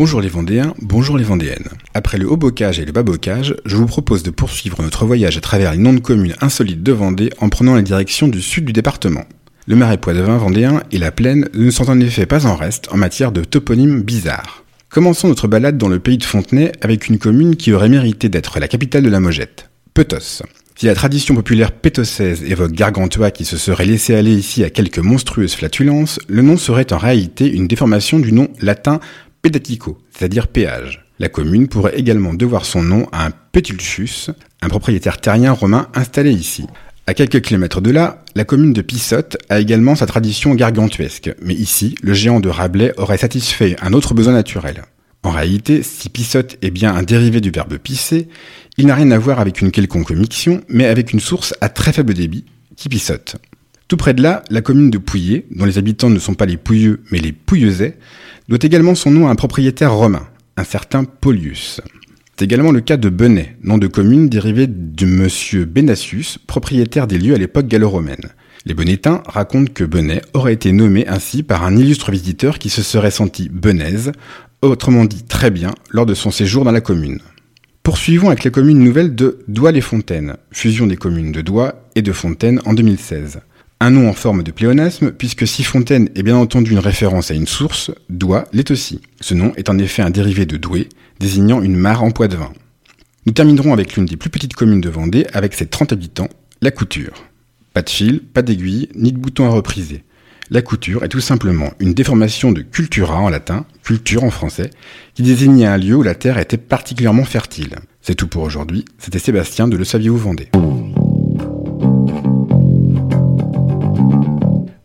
Bonjour les Vendéens, bonjour les Vendéennes. Après le haut bocage et le bas bocage, je vous propose de poursuivre notre voyage à travers les noms de communes insolites de Vendée en prenant la direction du sud du département. Le marais poitevin vendéen et la plaine ne sont en effet pas en reste en matière de toponymes bizarres. Commençons notre balade dans le pays de Fontenay avec une commune qui aurait mérité d'être la capitale de la Mogette, Petos. Si la tradition populaire pétossaise évoque Gargantua qui se serait laissé aller ici à quelques monstrueuses flatulences, le nom serait en réalité une déformation du nom latin Pedatico, c'est-à-dire péage. La commune pourrait également devoir son nom à un Petulchus, un propriétaire terrien romain installé ici. À quelques kilomètres de là, la commune de Pissotte a également sa tradition gargantuesque, mais ici, le géant de Rabelais aurait satisfait un autre besoin naturel. En réalité, si pissotte est bien un dérivé du verbe pisser, il n'a rien à voir avec une quelconque miction, mais avec une source à très faible débit, qui pissote. Tout près de là, la commune de Pouillet, dont les habitants ne sont pas les Pouilleux, mais les Pouilleusais, doit également son nom à un propriétaire romain, un certain Paulius. C'est également le cas de Benet, nom de commune dérivé de monsieur Benacius, propriétaire des lieux à l'époque gallo-romaine. Les Bonnetins racontent que Benet aurait été nommé ainsi par un illustre visiteur qui se serait senti benaise, autrement dit très bien, lors de son séjour dans la commune. Poursuivons avec la commune nouvelle de Douai-les-Fontaines, fusion des communes de Douai et de Fontaine en 2016. Un nom en forme de pléonasme, puisque si Fontaine est bien entendu une référence à une source, Doigt l'est aussi. Ce nom est en effet un dérivé de Douai, désignant une mare en poids de vin. Nous terminerons avec l'une des plus petites communes de Vendée, avec ses 30 habitants, la Couture. Pas de fil, pas d'aiguille, ni de bouton à repriser. La couture est tout simplement une déformation de cultura en latin, culture en français, qui désignait un lieu où la terre était particulièrement fertile. C'est tout pour aujourd'hui, c'était Sébastien de Le Saviez-vous Vendée.